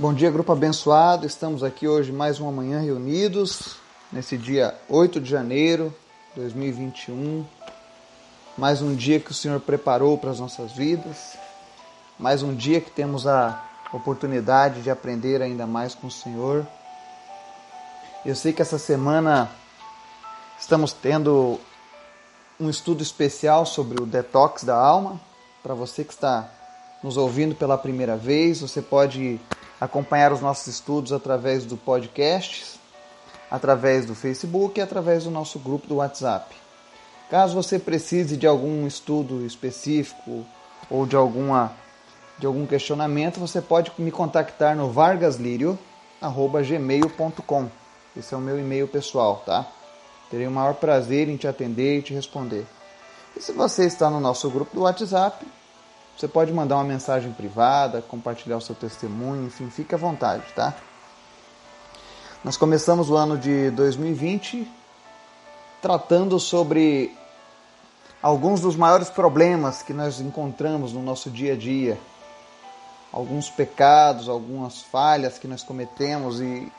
Bom dia, grupo abençoado. Estamos aqui hoje mais uma manhã reunidos, nesse dia 8 de janeiro de 2021. Mais um dia que o Senhor preparou para as nossas vidas. Mais um dia que temos a oportunidade de aprender ainda mais com o Senhor. Eu sei que essa semana estamos tendo um estudo especial sobre o detox da alma. Para você que está nos ouvindo pela primeira vez, você pode acompanhar os nossos estudos através do podcast, através do Facebook e através do nosso grupo do WhatsApp. Caso você precise de algum estudo específico ou de alguma de algum questionamento, você pode me contactar no vargaslirio@gmail.com. Esse é o meu e-mail pessoal, tá? Terei o maior prazer em te atender e te responder. E se você está no nosso grupo do WhatsApp, você pode mandar uma mensagem privada, compartilhar o seu testemunho, enfim, fique à vontade, tá? Nós começamos o ano de 2020 tratando sobre alguns dos maiores problemas que nós encontramos no nosso dia a dia, alguns pecados, algumas falhas que nós cometemos e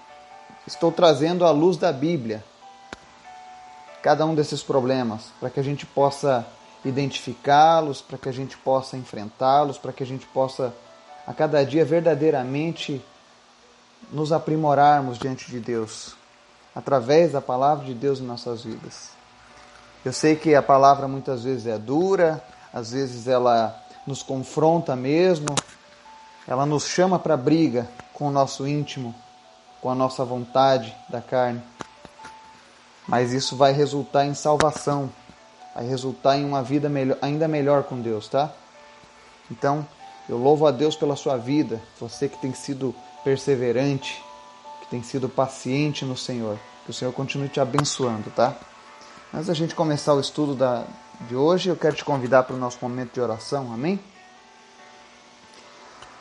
estou trazendo à luz da Bíblia cada um desses problemas para que a gente possa identificá-los, para que a gente possa enfrentá-los, para que a gente possa a cada dia verdadeiramente nos aprimorarmos diante de Deus, através da palavra de Deus em nossas vidas. Eu sei que a palavra muitas vezes é dura, às vezes ela nos confronta mesmo, ela nos chama para briga com o nosso íntimo, com a nossa vontade da carne. Mas isso vai resultar em salvação, vai resultar em uma vida melhor, ainda melhor com Deus, tá? Então, eu louvo a Deus pela sua vida, você que tem sido perseverante, que tem sido paciente no Senhor. Que o Senhor continue te abençoando, tá? Antes da gente começar o estudo da, de hoje, eu quero te convidar para o nosso momento de oração, amém?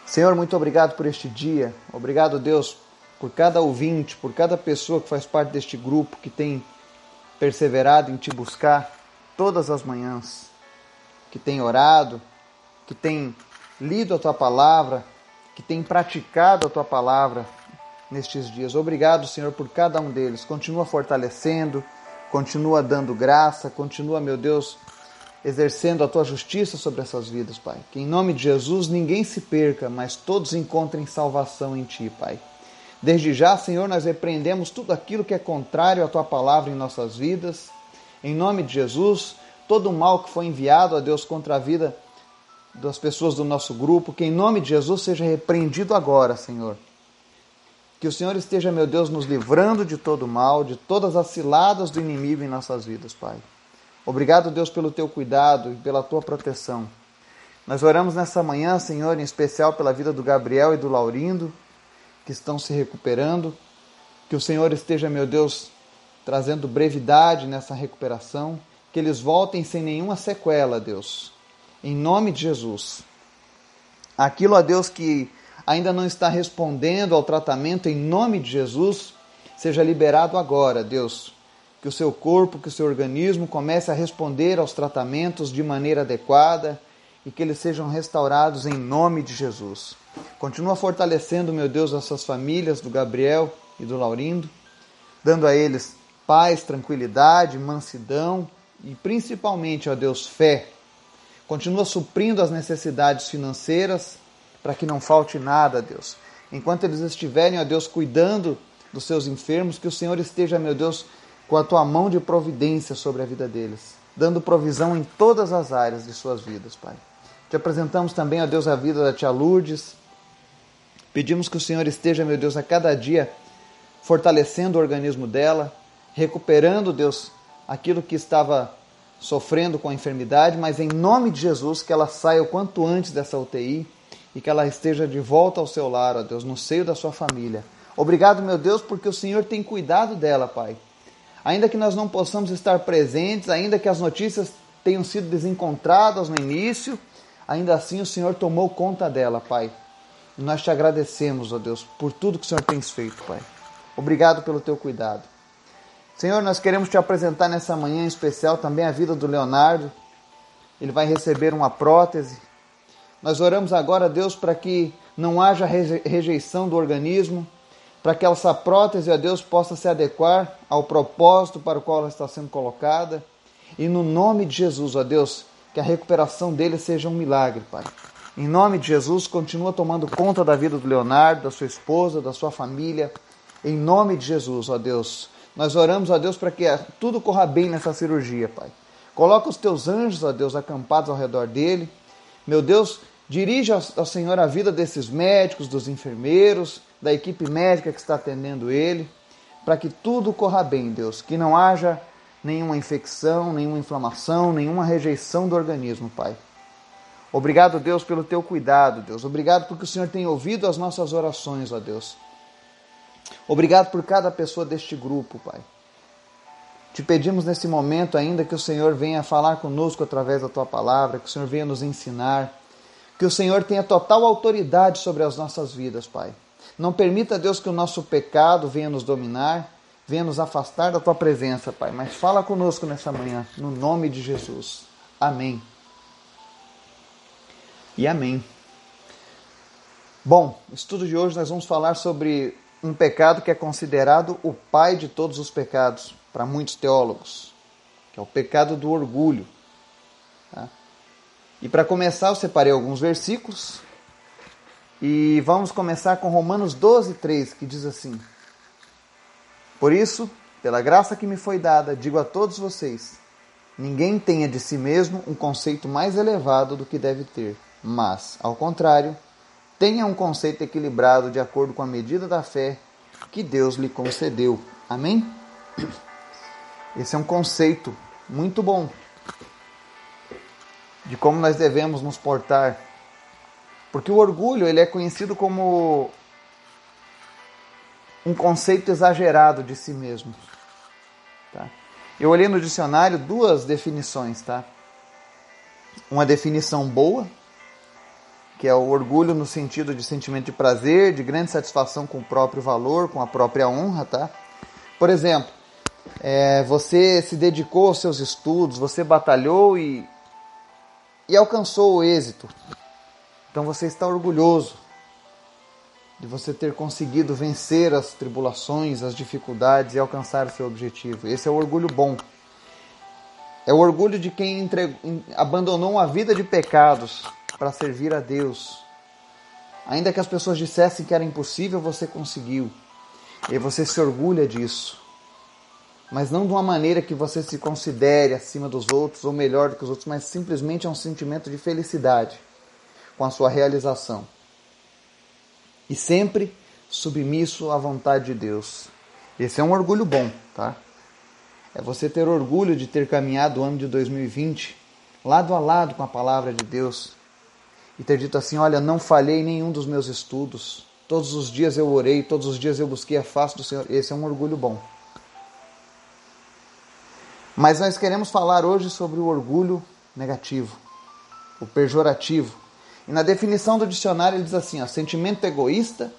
Senhor, muito obrigado por este dia. Obrigado, Deus, por cada ouvinte, por cada pessoa que faz parte deste grupo que tem perseverado em te buscar todas as manhãs, que tem orado, que tem lido a tua palavra, que tem praticado a tua palavra nestes dias. Obrigado, Senhor, por cada um deles. Continua fortalecendo, continua dando graça, continua, meu Deus, exercendo a tua justiça sobre essas vidas, Pai. Que em nome de Jesus ninguém se perca, mas todos encontrem salvação em ti, Pai. Desde já, Senhor, nós repreendemos tudo aquilo que é contrário à tua palavra em nossas vidas em nome de Jesus, todo o mal que foi enviado a Deus contra a vida das pessoas do nosso grupo, que em nome de Jesus seja repreendido agora, Senhor. Que o Senhor esteja, meu Deus, nos livrando de todo o mal, de todas as ciladas do inimigo em nossas vidas, Pai. Obrigado, Deus, pelo teu cuidado e pela tua proteção. Nós oramos nessa manhã, Senhor, em especial pela vida do Gabriel e do Laurindo, que estão se recuperando. Que o Senhor esteja, meu Deus, trazendo brevidade nessa recuperação, que eles voltem sem nenhuma sequela, Deus. Em nome de Jesus. Aquilo a Deus que ainda não está respondendo ao tratamento, em nome de Jesus, seja liberado agora, Deus. Que o seu corpo, que o seu organismo comece a responder aos tratamentos de maneira adequada e que eles sejam restaurados em nome de Jesus. Continua fortalecendo, meu Deus, essas famílias do Gabriel e do Laurindo, dando a eles paz, tranquilidade, mansidão e principalmente, ó Deus, fé. Continua suprindo as necessidades financeiras para que não falte nada, Deus. Enquanto eles estiverem, ó Deus, cuidando dos seus enfermos, que o Senhor esteja, meu Deus, com a tua mão de providência sobre a vida deles, dando provisão em todas as áreas de suas vidas, Pai. Te apresentamos também, ó Deus, a vida da tia Lourdes. Pedimos que o Senhor esteja, meu Deus, a cada dia fortalecendo o organismo dela, recuperando, Deus, aquilo que estava sofrendo com a enfermidade, mas em nome de Jesus, que ela saia o quanto antes dessa UTI e que ela esteja de volta ao seu lar, ó Deus, no seio da sua família. Obrigado, meu Deus, porque o Senhor tem cuidado dela, Pai. Ainda que nós não possamos estar presentes, ainda que as notícias tenham sido desencontradas no início, ainda assim o Senhor tomou conta dela, Pai. E nós te agradecemos, ó Deus, por tudo que o Senhor tem feito, Pai. Obrigado pelo teu cuidado. Senhor, nós queremos te apresentar nessa manhã em especial também a vida do Leonardo. Ele vai receber uma prótese. Nós oramos agora, Deus, para que não haja rejeição do organismo, para que essa prótese, ó Deus, possa se adequar ao propósito para o qual ela está sendo colocada. E no nome de Jesus, ó Deus, que a recuperação dele seja um milagre, Pai. Em nome de Jesus, continua tomando conta da vida do Leonardo, da sua esposa, da sua família. Em nome de Jesus, ó Deus. Nós oramos, ó Deus, para que tudo corra bem nessa cirurgia, Pai. Coloca os teus anjos, ó Deus, acampados ao redor dele. Meu Deus, dirige, ó Senhor, a vida desses médicos, dos enfermeiros, da equipe médica que está atendendo ele, para que tudo corra bem, Deus. Que não haja nenhuma infecção, nenhuma inflamação, nenhuma rejeição do organismo, Pai. Obrigado, Deus, pelo teu cuidado, Deus. Obrigado porque o Senhor tem ouvido as nossas orações, ó Deus. Obrigado por cada pessoa deste grupo, Pai. Te pedimos nesse momento ainda que o Senhor venha falar conosco através da tua palavra, que o Senhor venha nos ensinar, que o Senhor tenha total autoridade sobre as nossas vidas, Pai. Não permita, Deus, que o nosso pecado venha nos dominar, venha nos afastar da tua presença, Pai. Mas fala conosco nessa manhã, no nome de Jesus. Amém e amém. Bom, estudo de hoje nós vamos falar sobre um pecado que é considerado o pai de todos os pecados para muitos teólogos, que é o pecado do orgulho. Tá? E para começar, eu separei alguns versículos e vamos começar com Romanos 12, 3, que diz assim: Por isso, pela graça que me foi dada, digo a todos vocês: ninguém tenha de si mesmo um conceito mais elevado do que deve ter mas, ao contrário, tenha um conceito equilibrado de acordo com a medida da fé que Deus lhe concedeu. Amém? Esse é um conceito muito bom de como nós devemos nos portar. Porque o orgulho ele é conhecido como um conceito exagerado de si mesmo. Tá? Eu olhei no dicionário duas definições, tá? Uma definição boa que é o orgulho no sentido de sentimento de prazer, de grande satisfação com o próprio valor, com a própria honra, tá? Por exemplo, é, você se dedicou aos seus estudos, você batalhou e, e alcançou o êxito. Então você está orgulhoso de você ter conseguido vencer as tribulações, as dificuldades e alcançar o seu objetivo. Esse é o orgulho bom. É o orgulho de quem entre... abandonou uma vida de pecados para servir a Deus. Ainda que as pessoas dissessem que era impossível, você conseguiu. E você se orgulha disso. Mas não de uma maneira que você se considere acima dos outros ou melhor do que os outros, mas simplesmente é um sentimento de felicidade com a sua realização. E sempre submisso à vontade de Deus. Esse é um orgulho bom, tá? É você ter orgulho de ter caminhado o ano de 2020 lado a lado com a palavra de Deus, e ter dito assim: Olha, não falhei nenhum dos meus estudos. Todos os dias eu orei, todos os dias eu busquei a face do Senhor. Esse é um orgulho bom. Mas nós queremos falar hoje sobre o orgulho negativo, o pejorativo. E na definição do dicionário ele diz assim: ó, sentimento egoísta,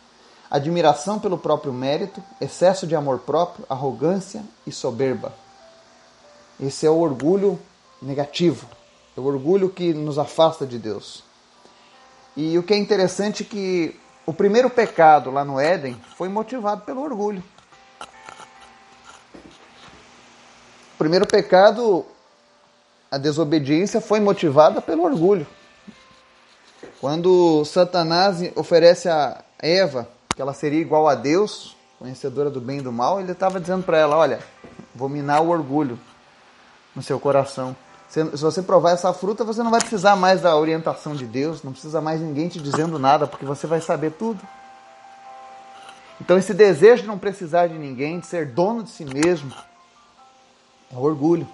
admiração pelo próprio mérito, excesso de amor próprio, arrogância e soberba. Esse é o orgulho negativo, é o orgulho que nos afasta de Deus. E o que é interessante é que o primeiro pecado lá no Éden foi motivado pelo orgulho. O primeiro pecado, a desobediência, foi motivada pelo orgulho. Quando Satanás oferece a Eva que ela seria igual a Deus, conhecedora do bem e do mal, ele estava dizendo para ela: Olha, vou minar o orgulho no seu coração. Se você provar essa fruta, você não vai precisar mais da orientação de Deus, não precisa mais ninguém te dizendo nada, porque você vai saber tudo. Então, esse desejo de não precisar de ninguém, de ser dono de si mesmo, é orgulho.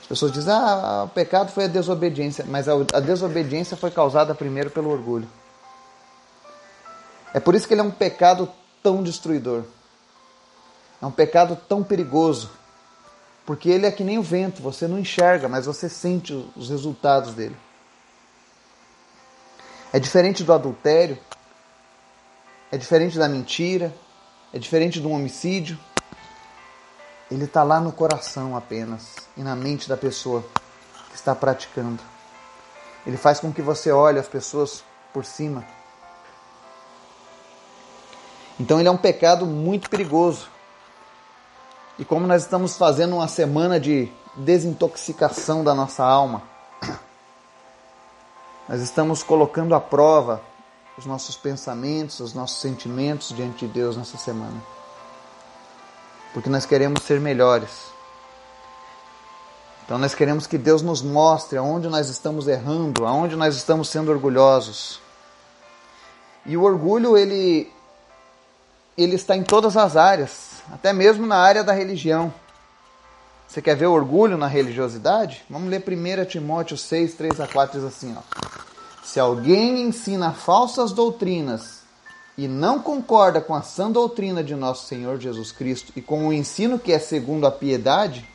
As pessoas dizem, ah, o pecado foi a desobediência, mas a desobediência foi causada primeiro pelo orgulho. É por isso que ele é um pecado tão destruidor. É um pecado tão perigoso porque ele é que nem o vento, você não enxerga, mas você sente os resultados dele. É diferente do adultério, é diferente da mentira, é diferente do homicídio. Ele está lá no coração apenas e na mente da pessoa que está praticando. Ele faz com que você olhe as pessoas por cima. Então ele é um pecado muito perigoso. E como nós estamos fazendo uma semana de desintoxicação da nossa alma, nós estamos colocando à prova os nossos pensamentos, os nossos sentimentos diante de Deus nessa semana. Porque nós queremos ser melhores. Então nós queremos que Deus nos mostre aonde nós estamos errando, aonde nós estamos sendo orgulhosos. E o orgulho ele ele está em todas as áreas, até mesmo na área da religião. Você quer ver orgulho na religiosidade? Vamos ler 1 Timóteo 6, 3 a 4, diz assim, ó. Se alguém ensina falsas doutrinas e não concorda com a sã doutrina de nosso Senhor Jesus Cristo e com o ensino que é segundo a piedade,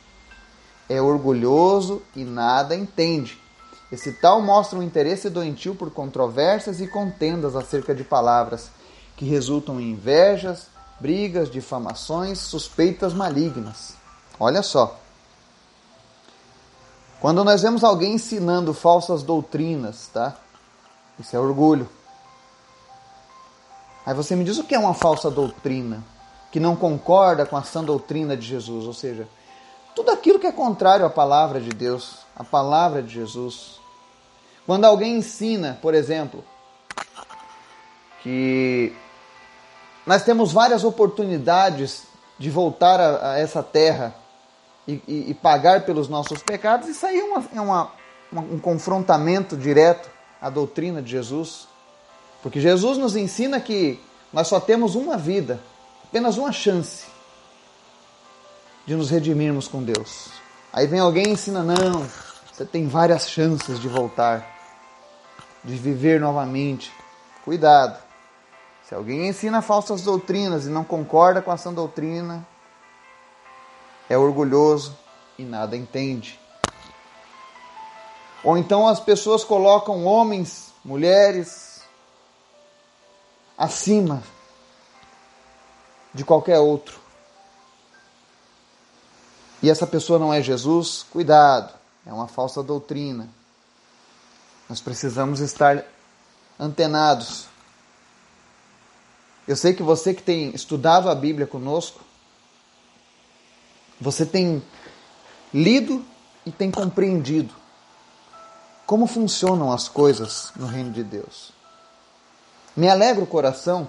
é orgulhoso e nada entende. Esse tal mostra um interesse doentio por controvérsias e contendas acerca de palavras, que resultam em invejas, brigas, difamações, suspeitas malignas. Olha só. Quando nós vemos alguém ensinando falsas doutrinas, tá? Isso é orgulho. Aí você me diz o que é uma falsa doutrina? Que não concorda com a sã doutrina de Jesus, ou seja, tudo aquilo que é contrário à palavra de Deus, à palavra de Jesus. Quando alguém ensina, por exemplo, que nós temos várias oportunidades de voltar a, a essa terra e, e, e, pagar pelos nossos pecados, isso aí é, uma, é uma, uma, um confrontamento direto à doutrina de Jesus. Porque Jesus nos ensina que nós só temos uma vida, apenas uma chance de nos redimirmos com Deus. Aí vem alguém e ensina: não, você tem várias chances de voltar, de viver novamente. Cuidado. Se alguém ensina falsas doutrinas e não concorda com essa doutrina, é orgulhoso e nada entende. Ou então as pessoas colocam homens, mulheres, acima de qualquer outro e essa pessoa não é Jesus, cuidado, é uma falsa doutrina. Nós precisamos estar antenados. Eu sei que você que tem estudado a Bíblia conosco, você tem lido e tem compreendido como funcionam as coisas no reino de Deus. Me alegra o coração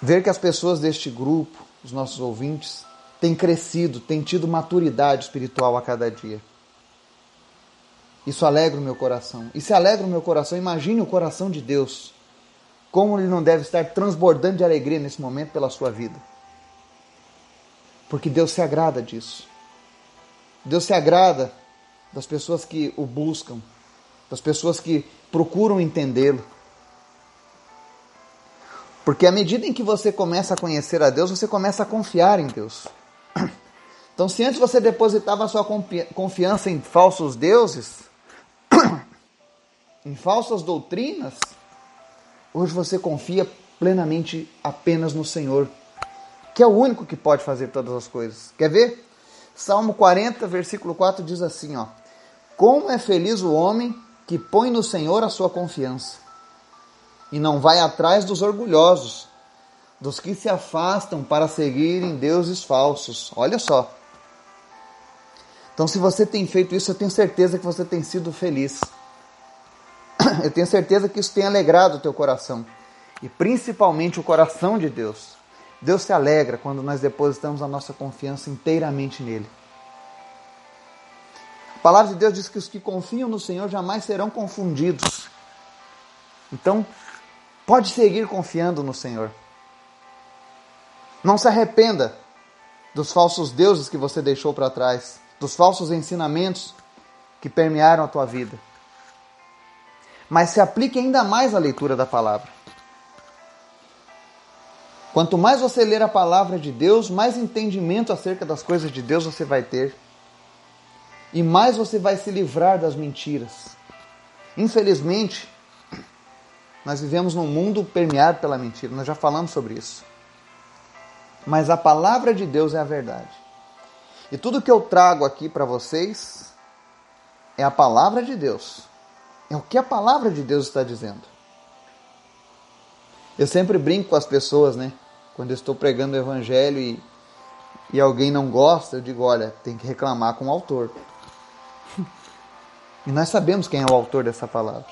ver que as pessoas deste grupo, os nossos ouvintes, têm crescido, têm tido maturidade espiritual a cada dia. Isso alegra o meu coração. E se alegra o meu coração, imagine o coração de Deus. Como ele não deve estar transbordando de alegria nesse momento pela sua vida. Porque Deus se agrada disso. Deus se agrada das pessoas que o buscam, das pessoas que procuram entendê-lo. Porque à medida em que você começa a conhecer a Deus, você começa a confiar em Deus. Então, se antes você depositava sua confiança em falsos deuses, em falsas doutrinas, hoje você confia plenamente apenas no Senhor, que é o único que pode fazer todas as coisas. Quer ver? Salmo 40, versículo 4 diz assim, ó: Como é feliz o homem que põe no Senhor a sua confiança e não vai atrás dos orgulhosos, dos que se afastam para seguirem deuses falsos. Olha só. Então, se você tem feito isso, eu tenho certeza que você tem sido feliz. Eu tenho certeza que isso tem alegrado o teu coração. E principalmente o coração de Deus. Deus se alegra quando nós depositamos a nossa confiança inteiramente nele. A palavra de Deus diz que os que confiam no Senhor jamais serão confundidos. Então, Pode seguir confiando no Senhor. Não se arrependa dos falsos deuses que você deixou para trás, dos falsos ensinamentos que permearam a tua vida. Mas se aplique ainda mais à leitura da palavra. Quanto mais você ler a palavra de Deus, mais entendimento acerca das coisas de Deus você vai ter. E mais você vai se livrar das mentiras. Infelizmente, nós vivemos num mundo permeado pela mentira, nós já falamos sobre isso. Mas a palavra de Deus é a verdade. E tudo que eu trago aqui para vocês é a palavra de Deus. É o que a palavra de Deus está dizendo. Eu sempre brinco com as pessoas, né? Quando eu estou pregando o evangelho e, e alguém não gosta, eu digo: olha, tem que reclamar com o autor. e nós sabemos quem é o autor dessa palavra.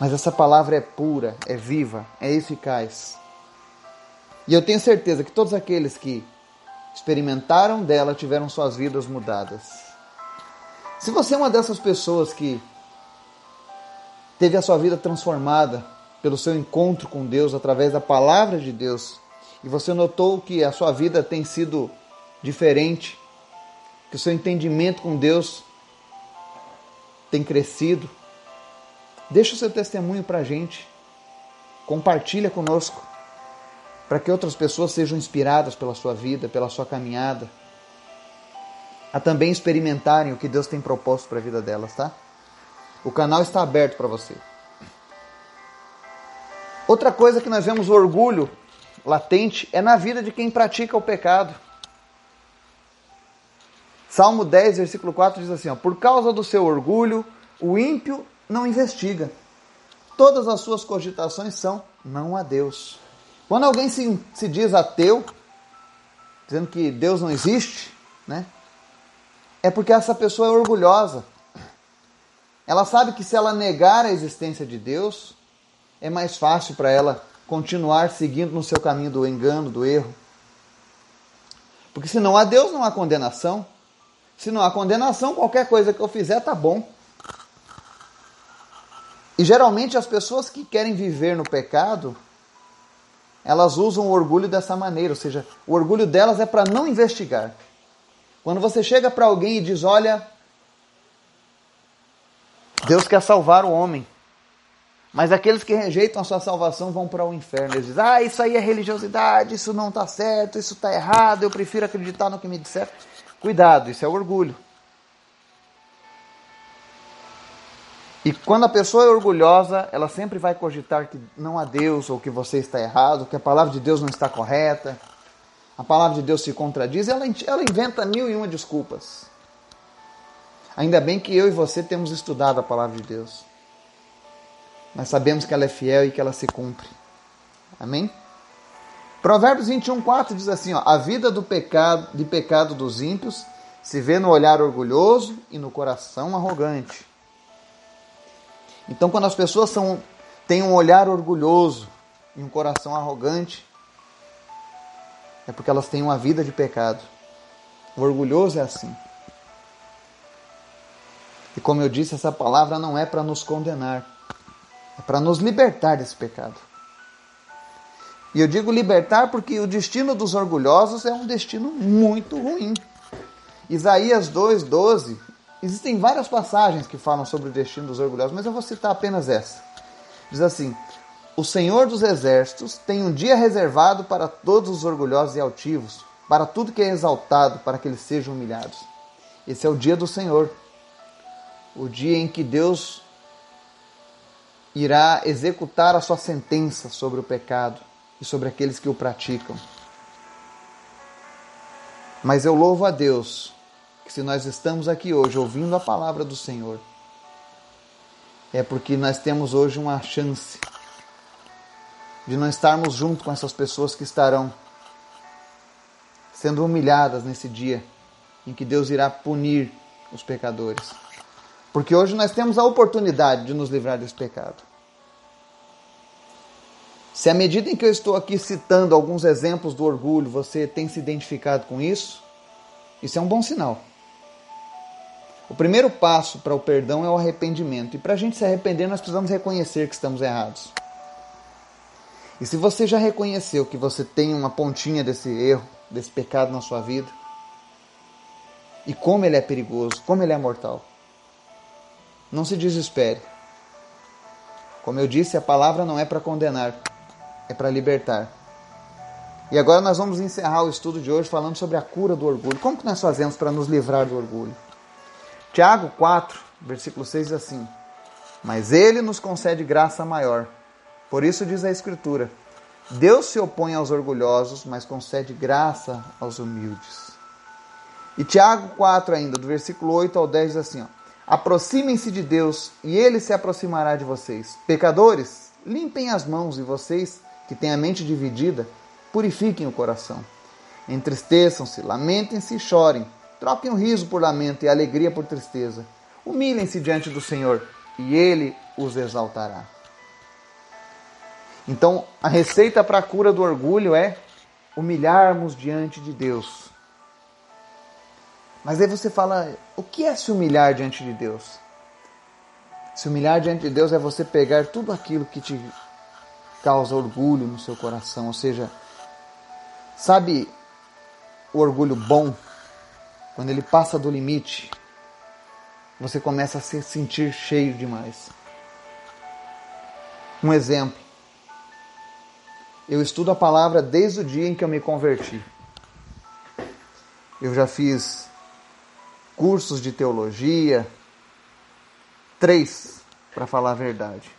Mas essa palavra é pura, é viva, é eficaz. E eu tenho certeza que todos aqueles que experimentaram dela tiveram suas vidas mudadas. Se você é uma dessas pessoas que teve a sua vida transformada pelo seu encontro com Deus através da palavra de Deus, e você notou que a sua vida tem sido diferente, que o seu entendimento com Deus tem crescido, deixa o seu testemunho para a gente, compartilha conosco para que outras pessoas sejam inspiradas pela sua vida, pela sua caminhada, a também experimentarem o que Deus tem proposto para a vida delas, tá? O canal está aberto para você. Outra coisa que nós vemos orgulho latente é na vida de quem pratica o pecado. Salmo 10, versículo 4 diz assim: ó, Por causa do seu orgulho, o ímpio não investiga. Todas as suas cogitações são não a Deus. Quando alguém se, se diz ateu, dizendo que Deus não existe, né? É porque essa pessoa é orgulhosa. Ela sabe que se ela negar a existência de Deus, é mais fácil para ela continuar seguindo no seu caminho do engano, do erro. Porque se não há Deus, não há condenação. Se não há condenação, qualquer coisa que eu fizer tá bom. E geralmente as pessoas que querem viver no pecado, elas usam o orgulho dessa maneira, ou seja, o orgulho delas é para não investigar. Quando você chega para alguém e diz: Olha, Deus quer salvar o homem, mas aqueles que rejeitam a sua salvação vão para o inferno. Eles dizem: Ah, isso aí é religiosidade, isso não está certo, isso está errado, eu prefiro acreditar no que me disser. Cuidado, isso é orgulho. E quando a pessoa é orgulhosa, ela sempre vai cogitar que não há Deus, ou que você está errado, que a palavra de Deus não está correta, a palavra de Deus se contradiz, ela, ela inventa mil e uma desculpas. Ainda bem que eu e você temos estudado a palavra de Deus. Nós sabemos que ela é fiel e que ela se cumpre. Amém? Provérbios 21, 4 diz assim: ó, A vida do pecado, de pecado dos ímpios se vê no olhar orgulhoso e no coração arrogante. Então, quando as pessoas são, têm um olhar orgulhoso e um coração arrogante, é porque elas têm uma vida de pecado. O orgulhoso é assim. E como eu disse, essa palavra não é para nos condenar, é para nos libertar desse pecado. E eu digo libertar porque o destino dos orgulhosos é um destino muito ruim. Isaías 2,12 Existem várias passagens que falam sobre o destino dos orgulhosos, mas eu vou citar apenas essa. Diz assim: O Senhor dos Exércitos tem um dia reservado para todos os orgulhosos e altivos, para tudo que é exaltado, para que eles sejam humilhados. Esse é o dia do Senhor, o dia em que Deus irá executar a sua sentença sobre o pecado e sobre aqueles que o praticam. Mas eu louvo a Deus que se nós estamos aqui hoje ouvindo a palavra do Senhor, é porque nós temos hoje uma chance de não estarmos junto com essas pessoas que estarão sendo humilhadas nesse dia em que Deus irá punir os pecadores. Porque hoje nós temos a oportunidade de nos livrar desse pecado. Se à medida em que eu estou aqui citando alguns exemplos do orgulho, você tem se identificado com isso, isso é um bom sinal. O primeiro passo para o perdão é o arrependimento. E para a gente se arrepender, nós precisamos reconhecer que estamos errados. E se você já reconheceu que você tem uma pontinha desse erro, desse pecado na sua vida, e como ele é perigoso, como ele é mortal, não se desespere. Como eu disse, a palavra não é para condenar, é para libertar. E agora nós vamos encerrar o estudo de hoje falando sobre a cura do orgulho. Como que nós fazemos para nos livrar do orgulho? Tiago 4, versículo 6 diz assim: Mas ele nos concede graça maior. Por isso diz a Escritura: Deus se opõe aos orgulhosos, mas concede graça aos humildes. E Tiago 4 ainda, do versículo 8 ao 10 diz assim, Aproximem-se de Deus e ele se aproximará de vocês. Pecadores, limpem as mãos e vocês que têm a mente dividida, purifiquem o coração. Entristeçam-se, lamentem-se e chorem. Troquem o riso por lamento e a alegria por tristeza. Humilhem-se diante do Senhor e ele os exaltará. Então, a receita para a cura do orgulho é humilharmos diante de Deus. Mas aí você fala, o que é se humilhar diante de Deus? Se humilhar diante de Deus é você pegar tudo aquilo que te causa orgulho no seu coração, ou seja, sabe o orgulho bom, quando ele passa do limite, você começa a se sentir cheio demais. Um exemplo. Eu estudo a palavra desde o dia em que eu me converti. Eu já fiz cursos de teologia, três, para falar a verdade.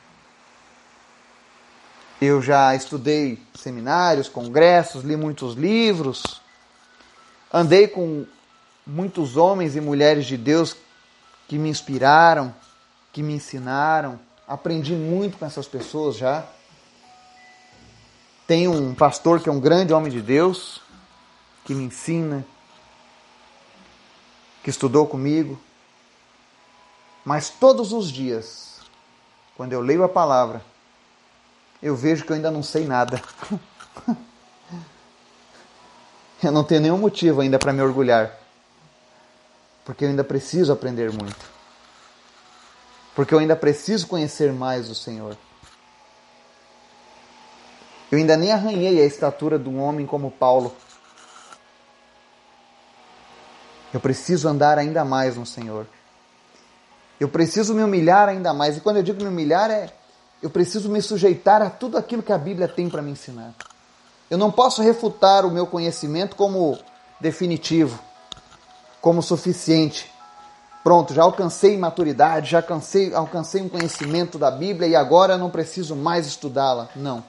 Eu já estudei seminários, congressos, li muitos livros, andei com muitos homens e mulheres de Deus que me inspiraram, que me ensinaram, aprendi muito com essas pessoas já. Tenho um pastor que é um grande homem de Deus, que me ensina, que estudou comigo. Mas todos os dias, quando eu leio a palavra, eu vejo que eu ainda não sei nada. eu não tenho nenhum motivo ainda para me orgulhar. Porque eu ainda preciso aprender muito. Porque eu ainda preciso conhecer mais o Senhor. Eu ainda nem arranhei a estatura de um homem como Paulo. Eu preciso andar ainda mais no Senhor. Eu preciso me humilhar ainda mais. E quando eu digo me humilhar, é eu preciso me sujeitar a tudo aquilo que a Bíblia tem para me ensinar. Eu não posso refutar o meu conhecimento como definitivo, como suficiente. Pronto, já alcancei maturidade, já alcancei, alcancei um conhecimento da Bíblia e agora não preciso mais estudá-la. Não.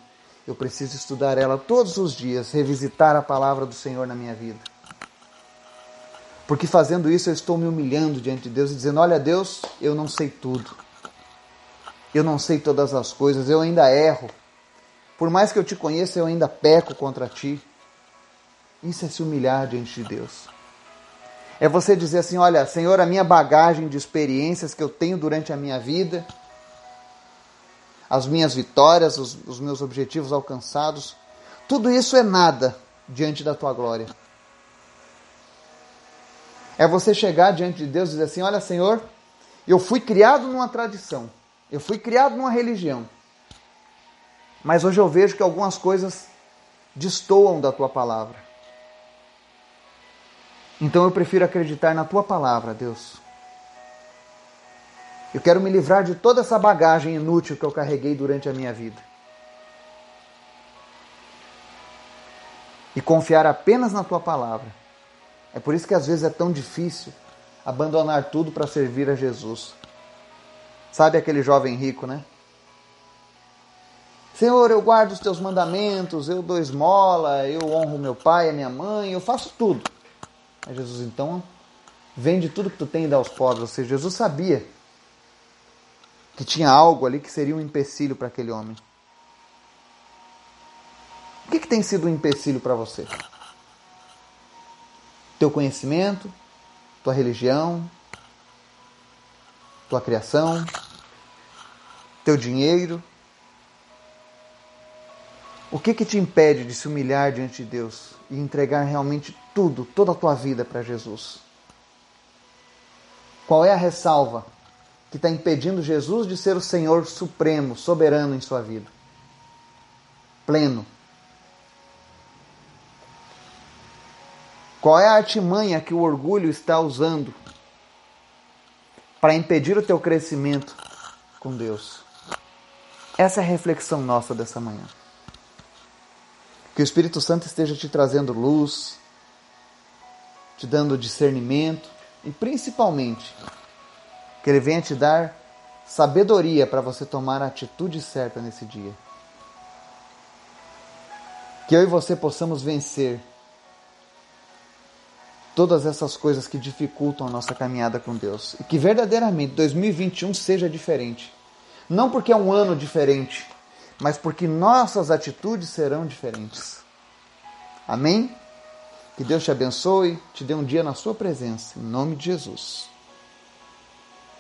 Eu preciso estudar ela todos os dias, revisitar a palavra do Senhor na minha vida. Porque fazendo isso eu estou me humilhando diante de Deus e dizendo: Olha, Deus, eu não sei tudo. Eu não sei todas as coisas, eu ainda erro. Por mais que eu te conheça, eu ainda peco contra ti. Isso é se humilhar diante de Deus. É você dizer assim: Olha, Senhor, a minha bagagem de experiências que eu tenho durante a minha vida, as minhas vitórias, os, os meus objetivos alcançados, tudo isso é nada diante da tua glória. É você chegar diante de Deus e dizer assim: Olha, Senhor, eu fui criado numa tradição, eu fui criado numa religião, mas hoje eu vejo que algumas coisas destoam da tua palavra. Então eu prefiro acreditar na tua palavra, Deus. Eu quero me livrar de toda essa bagagem inútil que eu carreguei durante a minha vida. E confiar apenas na tua palavra. É por isso que às vezes é tão difícil abandonar tudo para servir a Jesus. Sabe aquele jovem rico, né? Senhor, eu guardo os teus mandamentos, eu dou esmola, eu honro meu pai, a minha mãe, eu faço tudo. Aí Jesus, então, vende tudo que tu tem e dá aos pobres. Ou seja, Jesus sabia que tinha algo ali que seria um empecilho para aquele homem. O que, que tem sido um empecilho para você? Teu conhecimento, tua religião, tua criação, teu dinheiro. O que que te impede de se humilhar diante de Deus e entregar realmente tudo, toda a tua vida para Jesus? Qual é a ressalva que está impedindo Jesus de ser o Senhor supremo, soberano em sua vida. Pleno. Qual é a artimanha que o orgulho está usando para impedir o teu crescimento com Deus? Essa é a reflexão nossa dessa manhã. Que o Espírito Santo esteja te trazendo luz, te dando discernimento e principalmente que Ele venha te dar sabedoria para você tomar a atitude certa nesse dia. Que eu e você possamos vencer todas essas coisas que dificultam a nossa caminhada com Deus. E que verdadeiramente 2021 seja diferente. Não porque é um ano diferente, mas porque nossas atitudes serão diferentes. Amém? Que Deus te abençoe, te dê um dia na sua presença, em nome de Jesus.